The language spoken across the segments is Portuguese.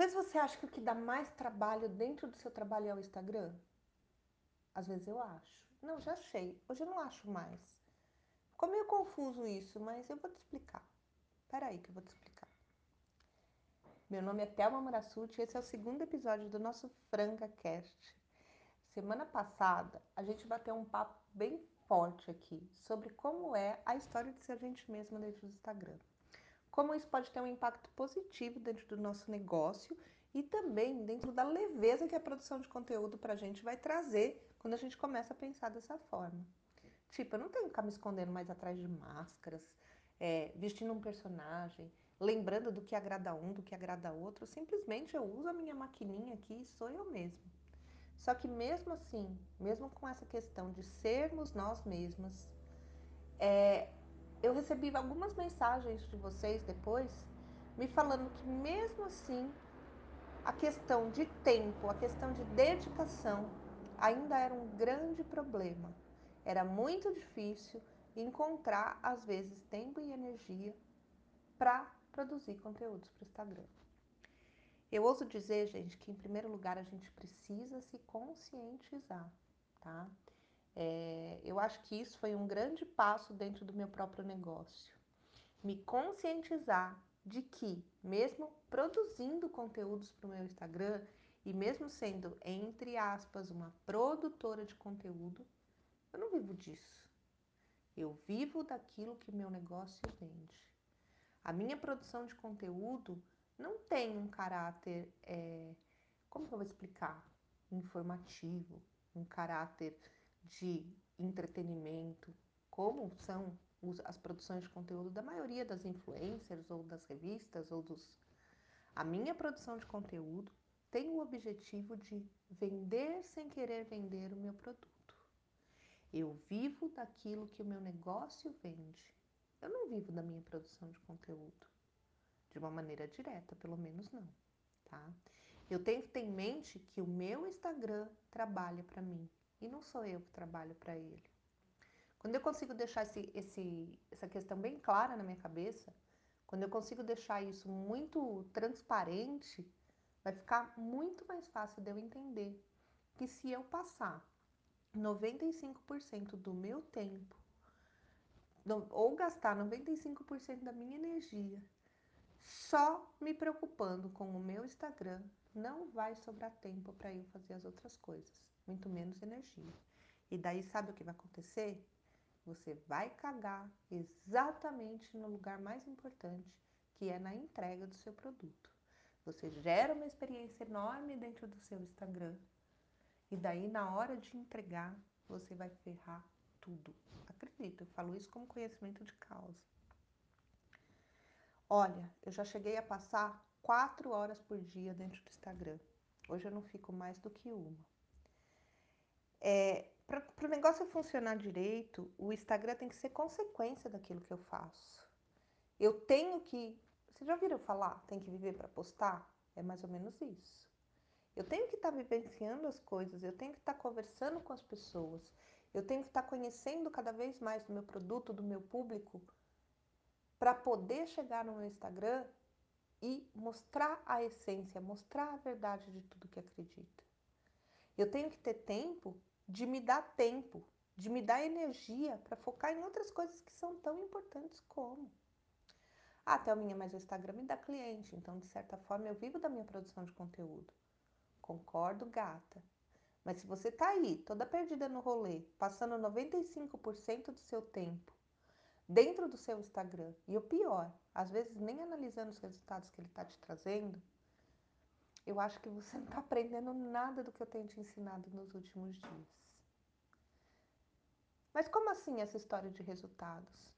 vezes você acha que o que dá mais trabalho dentro do seu trabalho é o Instagram? Às vezes eu acho. Não, já achei. Hoje eu não acho mais. Ficou meio confuso isso, mas eu vou te explicar. Espera aí que eu vou te explicar. Meu nome é Thelma Marassuti e esse é o segundo episódio do nosso Franca Cast. Semana passada, a gente bateu um papo bem forte aqui sobre como é a história de ser a gente mesma dentro do Instagram como isso pode ter um impacto positivo dentro do nosso negócio e também dentro da leveza que a produção de conteúdo para a gente vai trazer quando a gente começa a pensar dessa forma. Tipo, eu não tenho que ficar me escondendo mais atrás de máscaras, é, vestindo um personagem, lembrando do que agrada um, do que agrada outro. Simplesmente eu uso a minha maquininha aqui e sou eu mesma. Só que mesmo assim, mesmo com essa questão de sermos nós mesmas, é, eu recebi algumas mensagens de vocês depois me falando que mesmo assim a questão de tempo, a questão de dedicação ainda era um grande problema. Era muito difícil encontrar às vezes tempo e energia para produzir conteúdos para o Instagram. Eu ouso dizer, gente, que em primeiro lugar a gente precisa se conscientizar, tá? É, eu acho que isso foi um grande passo dentro do meu próprio negócio. Me conscientizar de que, mesmo produzindo conteúdos para o meu Instagram e mesmo sendo, entre aspas, uma produtora de conteúdo, eu não vivo disso. Eu vivo daquilo que meu negócio vende. A minha produção de conteúdo não tem um caráter, é, como que eu vou explicar? Informativo, um caráter de entretenimento, como são as produções de conteúdo da maioria das influencers ou das revistas ou dos. A minha produção de conteúdo tem o objetivo de vender sem querer vender o meu produto. Eu vivo daquilo que o meu negócio vende. Eu não vivo da minha produção de conteúdo. De uma maneira direta, pelo menos não, tá? Eu tenho que ter em mente que o meu Instagram trabalha para mim. E não sou eu que trabalho para ele. Quando eu consigo deixar esse, esse, essa questão bem clara na minha cabeça, quando eu consigo deixar isso muito transparente, vai ficar muito mais fácil de eu entender que se eu passar 95% do meu tempo ou gastar 95% da minha energia só me preocupando com o meu Instagram, não vai sobrar tempo para eu fazer as outras coisas muito menos energia. E daí sabe o que vai acontecer? Você vai cagar exatamente no lugar mais importante, que é na entrega do seu produto. Você gera uma experiência enorme dentro do seu Instagram. E daí, na hora de entregar, você vai ferrar tudo. Acredito, eu falo isso como conhecimento de causa. Olha, eu já cheguei a passar quatro horas por dia dentro do Instagram. Hoje eu não fico mais do que uma. É, para o negócio funcionar direito, o Instagram tem que ser consequência daquilo que eu faço. Eu tenho que. Vocês já ouviram falar? Tem que viver para postar? É mais ou menos isso. Eu tenho que estar tá vivenciando as coisas, eu tenho que estar tá conversando com as pessoas, eu tenho que estar tá conhecendo cada vez mais do meu produto, do meu público, para poder chegar no meu Instagram e mostrar a essência, mostrar a verdade de tudo que acredita. Eu tenho que ter tempo de me dar tempo, de me dar energia para focar em outras coisas que são tão importantes como. Ah, Thelminha, mas o Instagram me dá cliente, então de certa forma eu vivo da minha produção de conteúdo. Concordo, gata. Mas se você tá aí, toda perdida no rolê, passando 95% do seu tempo dentro do seu Instagram, e o pior, às vezes nem analisando os resultados que ele está te trazendo, eu acho que você não está aprendendo nada do que eu tenho te ensinado nos últimos dias. Mas como assim essa história de resultados?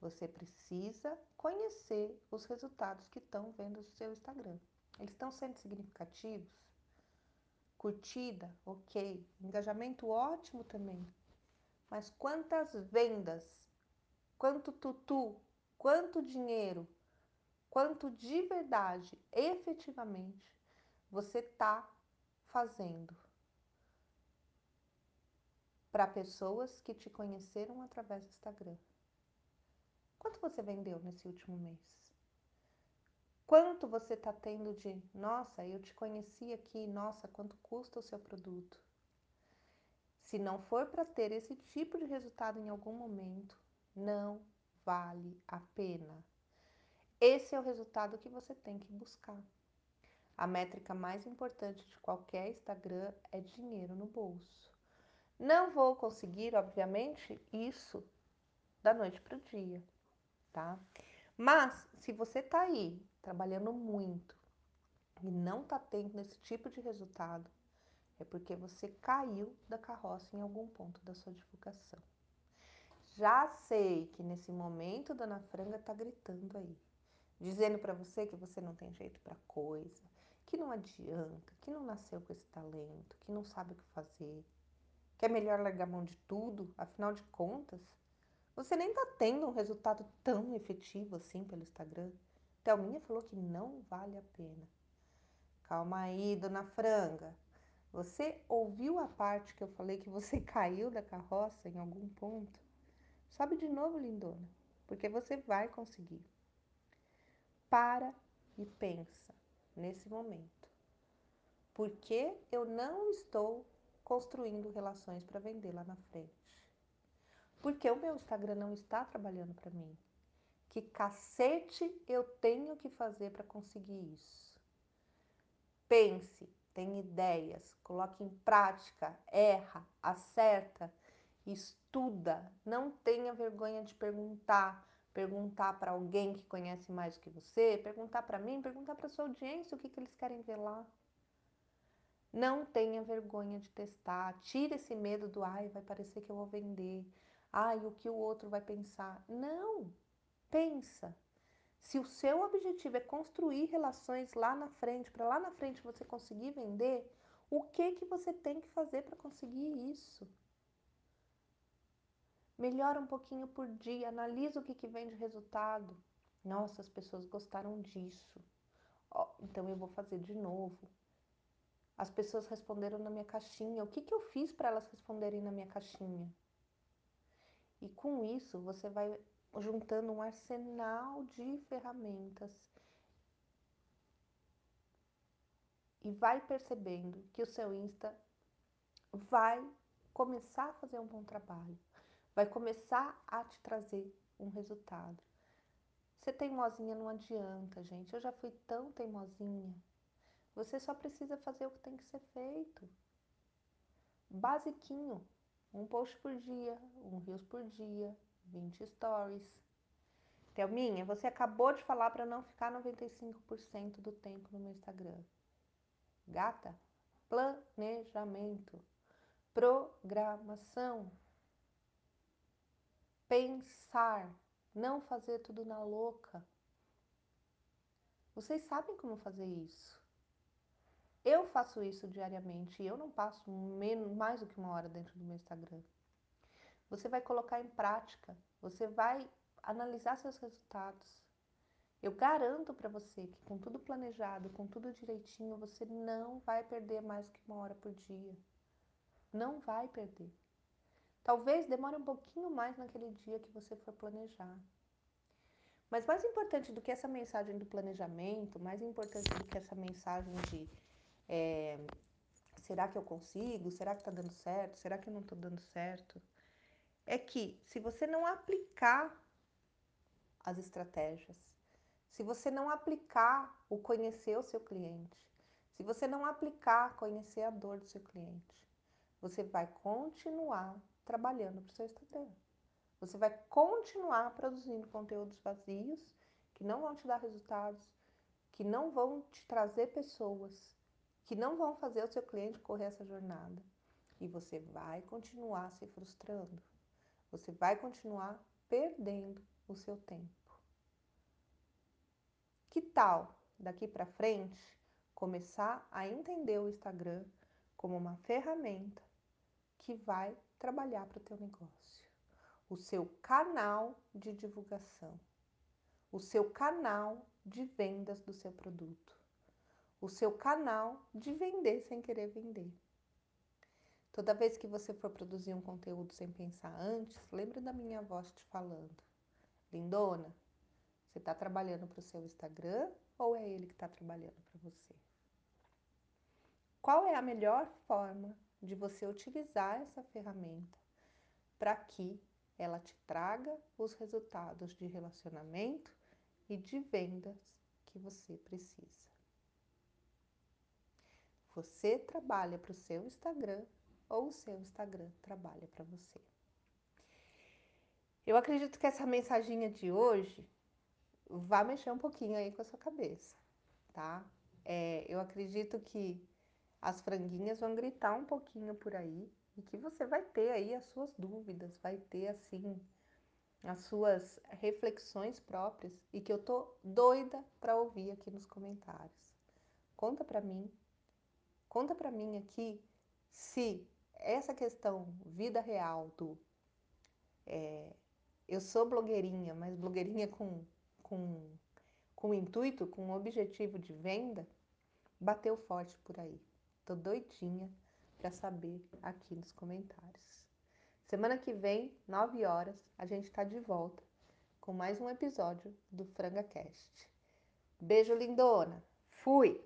Você precisa conhecer os resultados que estão vendo no seu Instagram. Eles estão sendo significativos? Curtida, ok. Engajamento ótimo também. Mas quantas vendas? Quanto tutu? Quanto dinheiro? Quanto de verdade, efetivamente, você está fazendo? para pessoas que te conheceram através do Instagram. Quanto você vendeu nesse último mês? Quanto você está tendo de, nossa, eu te conheci aqui, nossa, quanto custa o seu produto? Se não for para ter esse tipo de resultado em algum momento, não vale a pena. Esse é o resultado que você tem que buscar. A métrica mais importante de qualquer Instagram é dinheiro no bolso. Não vou conseguir, obviamente, isso da noite para o dia, tá? Mas, se você está aí trabalhando muito e não está tendo esse tipo de resultado, é porque você caiu da carroça em algum ponto da sua divulgação. Já sei que nesse momento Dona Franga está gritando aí, dizendo para você que você não tem jeito para coisa, que não adianta, que não nasceu com esse talento, que não sabe o que fazer, que é melhor largar mão de tudo, afinal de contas, você nem está tendo um resultado tão efetivo assim pelo Instagram. Thelminha falou que não vale a pena. Calma aí, dona Franga. Você ouviu a parte que eu falei que você caiu da carroça em algum ponto? Sobe de novo, lindona, porque você vai conseguir. Para e pensa nesse momento. Por que eu não estou construindo relações para vender lá na frente? Porque o meu Instagram não está trabalhando para mim. Que cacete eu tenho que fazer para conseguir isso? Pense, tem ideias, coloque em prática, erra, acerta, estuda, não tenha vergonha de perguntar, perguntar para alguém que conhece mais do que você, perguntar para mim, perguntar para sua audiência o que, que eles querem ver lá. Não tenha vergonha de testar, tire esse medo do ai, vai parecer que eu vou vender, ai, o que o outro vai pensar. Não, pensa. Se o seu objetivo é construir relações lá na frente, para lá na frente você conseguir vender, o que que você tem que fazer para conseguir isso? Melhora um pouquinho por dia, analisa o que, que vem de resultado. Nossa, as pessoas gostaram disso. Oh, então eu vou fazer de novo. As pessoas responderam na minha caixinha. O que, que eu fiz para elas responderem na minha caixinha? E com isso você vai juntando um arsenal de ferramentas e vai percebendo que o seu Insta vai começar a fazer um bom trabalho, vai começar a te trazer um resultado. Ser teimosinha não adianta, gente. Eu já fui tão teimosinha. Você só precisa fazer o que tem que ser feito. Basiquinho. Um post por dia, um reels por dia, 20 stories. Thelminha, você acabou de falar para não ficar 95% do tempo no meu Instagram. Gata, planejamento, programação, pensar, não fazer tudo na louca. Vocês sabem como fazer isso. Eu faço isso diariamente e eu não passo menos, mais do que uma hora dentro do meu Instagram. Você vai colocar em prática, você vai analisar seus resultados. Eu garanto para você que com tudo planejado, com tudo direitinho, você não vai perder mais que uma hora por dia. Não vai perder. Talvez demore um pouquinho mais naquele dia que você for planejar. Mas mais importante do que essa mensagem do planejamento, mais importante do que essa mensagem de é, será que eu consigo? Será que está dando certo? Será que eu não estou dando certo? É que se você não aplicar as estratégias, se você não aplicar o conhecer o seu cliente, se você não aplicar conhecer a dor do seu cliente, você vai continuar trabalhando para o seu Instagram. Você vai continuar produzindo conteúdos vazios que não vão te dar resultados, que não vão te trazer pessoas, que não vão fazer o seu cliente correr essa jornada. E você vai continuar se frustrando. Você vai continuar perdendo o seu tempo. Que tal, daqui para frente, começar a entender o Instagram como uma ferramenta que vai trabalhar para o teu negócio? O seu canal de divulgação, o seu canal de vendas do seu produto o seu canal de vender sem querer vender. Toda vez que você for produzir um conteúdo sem pensar antes, lembre da minha voz te falando. Lindona, Você está trabalhando para o seu Instagram ou é ele que está trabalhando para você? Qual é a melhor forma de você utilizar essa ferramenta para que ela te traga os resultados de relacionamento e de vendas que você precisa? Você trabalha para o seu Instagram ou o seu Instagram trabalha para você? Eu acredito que essa mensaginha de hoje vai mexer um pouquinho aí com a sua cabeça, tá? É, eu acredito que as franguinhas vão gritar um pouquinho por aí e que você vai ter aí as suas dúvidas, vai ter assim as suas reflexões próprias e que eu tô doida para ouvir aqui nos comentários. Conta para mim, conta para mim aqui se essa questão vida real do é, eu sou blogueirinha, mas blogueirinha com, com, com intuito, com objetivo de venda, bateu forte por aí. Tô doidinha para saber aqui nos comentários. Semana que vem, 9 horas, a gente está de volta com mais um episódio do Franga Cast. Beijo lindona. Fui.